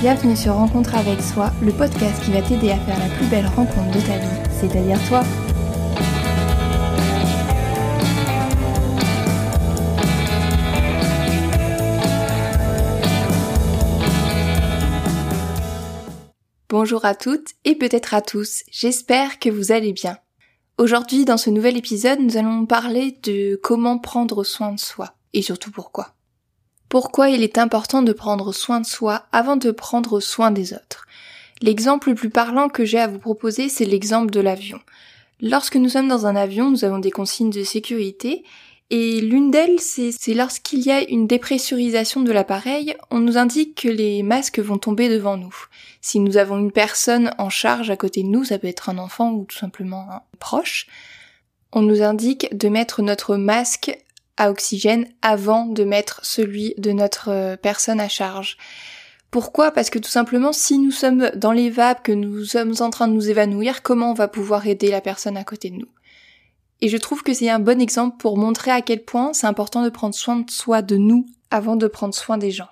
Bienvenue sur Rencontre avec soi, le podcast qui va t'aider à faire la plus belle rencontre de ta vie, c'est-à-dire toi. Bonjour à toutes et peut-être à tous, j'espère que vous allez bien. Aujourd'hui, dans ce nouvel épisode, nous allons parler de comment prendre soin de soi et surtout pourquoi. Pourquoi il est important de prendre soin de soi avant de prendre soin des autres. L'exemple le plus parlant que j'ai à vous proposer, c'est l'exemple de l'avion. Lorsque nous sommes dans un avion, nous avons des consignes de sécurité et l'une d'elles, c'est lorsqu'il y a une dépressurisation de l'appareil, on nous indique que les masques vont tomber devant nous. Si nous avons une personne en charge à côté de nous, ça peut être un enfant ou tout simplement un proche, on nous indique de mettre notre masque à oxygène avant de mettre celui de notre euh, personne à charge. Pourquoi? Parce que tout simplement, si nous sommes dans les vapes, que nous sommes en train de nous évanouir, comment on va pouvoir aider la personne à côté de nous? Et je trouve que c'est un bon exemple pour montrer à quel point c'est important de prendre soin de soi, de nous, avant de prendre soin des gens.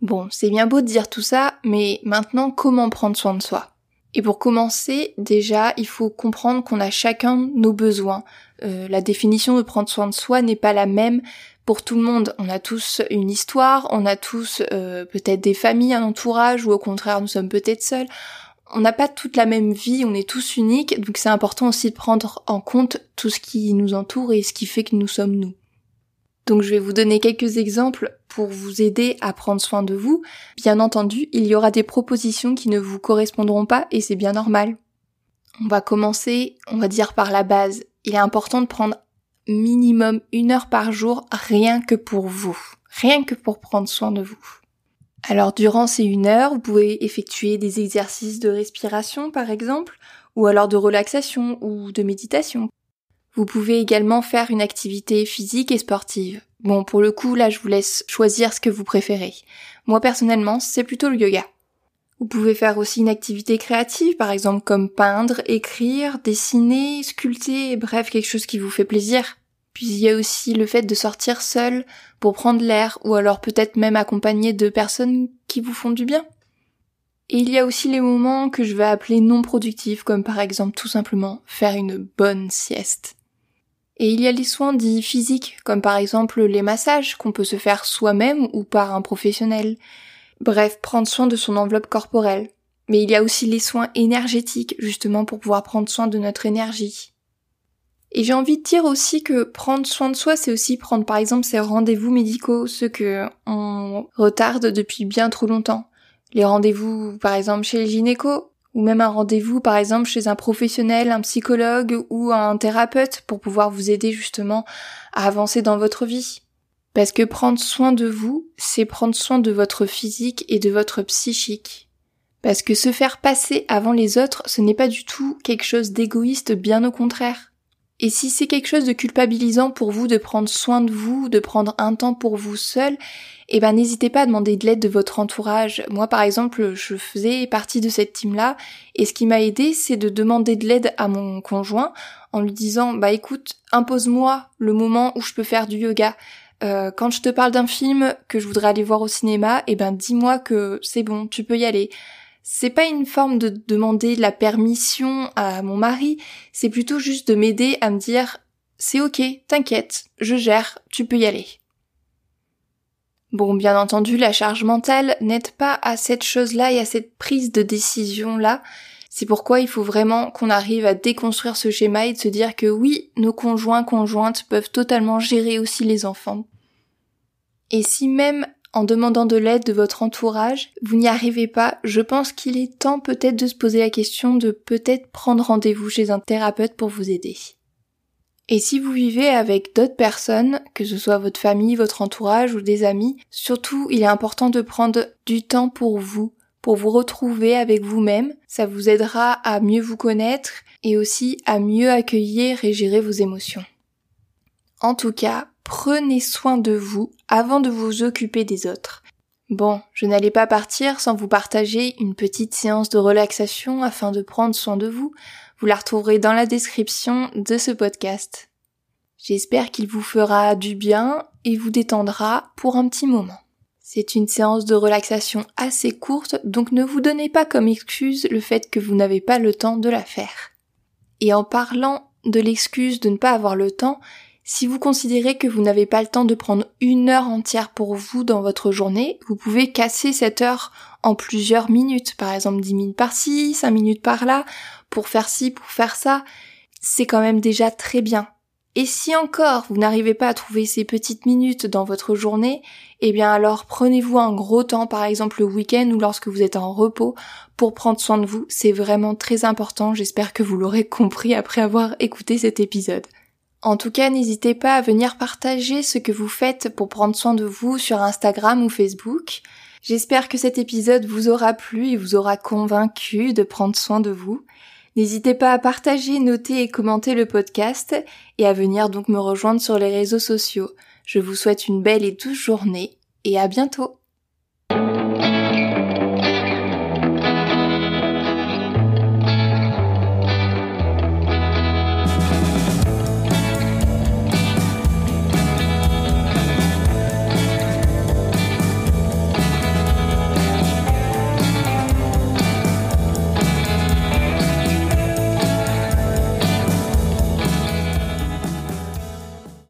Bon, c'est bien beau de dire tout ça, mais maintenant, comment prendre soin de soi? Et pour commencer, déjà, il faut comprendre qu'on a chacun nos besoins. Euh, la définition de prendre soin de soi n'est pas la même pour tout le monde. On a tous une histoire, on a tous euh, peut-être des familles, un entourage, ou au contraire, nous sommes peut-être seuls. On n'a pas toute la même vie, on est tous uniques, donc c'est important aussi de prendre en compte tout ce qui nous entoure et ce qui fait que nous sommes nous. Donc je vais vous donner quelques exemples pour vous aider à prendre soin de vous. Bien entendu, il y aura des propositions qui ne vous correspondront pas et c'est bien normal. On va commencer, on va dire par la base. Il est important de prendre minimum une heure par jour rien que pour vous. Rien que pour prendre soin de vous. Alors durant ces une heure, vous pouvez effectuer des exercices de respiration par exemple, ou alors de relaxation ou de méditation. Vous pouvez également faire une activité physique et sportive. Bon, pour le coup, là, je vous laisse choisir ce que vous préférez. Moi, personnellement, c'est plutôt le yoga. Vous pouvez faire aussi une activité créative, par exemple comme peindre, écrire, dessiner, sculpter, bref, quelque chose qui vous fait plaisir. Puis il y a aussi le fait de sortir seul pour prendre l'air, ou alors peut-être même accompagné de personnes qui vous font du bien. Et il y a aussi les moments que je vais appeler non productifs, comme par exemple tout simplement faire une bonne sieste. Et il y a les soins dits physiques, comme par exemple les massages qu'on peut se faire soi-même ou par un professionnel. Bref, prendre soin de son enveloppe corporelle. Mais il y a aussi les soins énergétiques, justement pour pouvoir prendre soin de notre énergie. Et j'ai envie de dire aussi que prendre soin de soi, c'est aussi prendre par exemple ces rendez-vous médicaux, ceux que on retarde depuis bien trop longtemps. Les rendez-vous par exemple chez le gynéco, ou même un rendez-vous par exemple chez un professionnel, un psychologue ou un thérapeute pour pouvoir vous aider justement à avancer dans votre vie. Parce que prendre soin de vous, c'est prendre soin de votre physique et de votre psychique. Parce que se faire passer avant les autres, ce n'est pas du tout quelque chose d'égoïste, bien au contraire. Et si c'est quelque chose de culpabilisant pour vous de prendre soin de vous, de prendre un temps pour vous seul, eh ben n'hésitez pas à demander de l'aide de votre entourage. Moi par exemple, je faisais partie de cette team-là et ce qui m'a aidé, c'est de demander de l'aide à mon conjoint en lui disant bah écoute, impose-moi le moment où je peux faire du yoga. Euh, quand je te parle d'un film que je voudrais aller voir au cinéma, eh ben dis-moi que c'est bon, tu peux y aller. C'est pas une forme de demander la permission à mon mari, c'est plutôt juste de m'aider à me dire c'est ok, t'inquiète, je gère, tu peux y aller. Bon, bien entendu, la charge mentale n'aide pas à cette chose-là et à cette prise de décision-là. C'est pourquoi il faut vraiment qu'on arrive à déconstruire ce schéma et de se dire que oui, nos conjoints, conjointes peuvent totalement gérer aussi les enfants. Et si même en demandant de l'aide de votre entourage, vous n'y arrivez pas, je pense qu'il est temps peut-être de se poser la question de peut-être prendre rendez-vous chez un thérapeute pour vous aider. Et si vous vivez avec d'autres personnes, que ce soit votre famille, votre entourage ou des amis, surtout il est important de prendre du temps pour vous, pour vous retrouver avec vous-même. Ça vous aidera à mieux vous connaître et aussi à mieux accueillir et gérer vos émotions. En tout cas, prenez soin de vous avant de vous occuper des autres. Bon, je n'allais pas partir sans vous partager une petite séance de relaxation afin de prendre soin de vous. Vous la retrouverez dans la description de ce podcast. J'espère qu'il vous fera du bien et vous détendra pour un petit moment. C'est une séance de relaxation assez courte, donc ne vous donnez pas comme excuse le fait que vous n'avez pas le temps de la faire. Et en parlant de l'excuse de ne pas avoir le temps, si vous considérez que vous n'avez pas le temps de prendre une heure entière pour vous dans votre journée, vous pouvez casser cette heure en plusieurs minutes, par exemple 10 minutes par-ci, 5 minutes par-là, pour faire ci, pour faire ça. C'est quand même déjà très bien. Et si encore vous n'arrivez pas à trouver ces petites minutes dans votre journée, eh bien alors prenez-vous un gros temps par exemple le week-end ou lorsque vous êtes en repos pour prendre soin de vous. C'est vraiment très important. J'espère que vous l'aurez compris après avoir écouté cet épisode. En tout cas, n'hésitez pas à venir partager ce que vous faites pour prendre soin de vous sur Instagram ou Facebook. J'espère que cet épisode vous aura plu et vous aura convaincu de prendre soin de vous. N'hésitez pas à partager, noter et commenter le podcast et à venir donc me rejoindre sur les réseaux sociaux. Je vous souhaite une belle et douce journée et à bientôt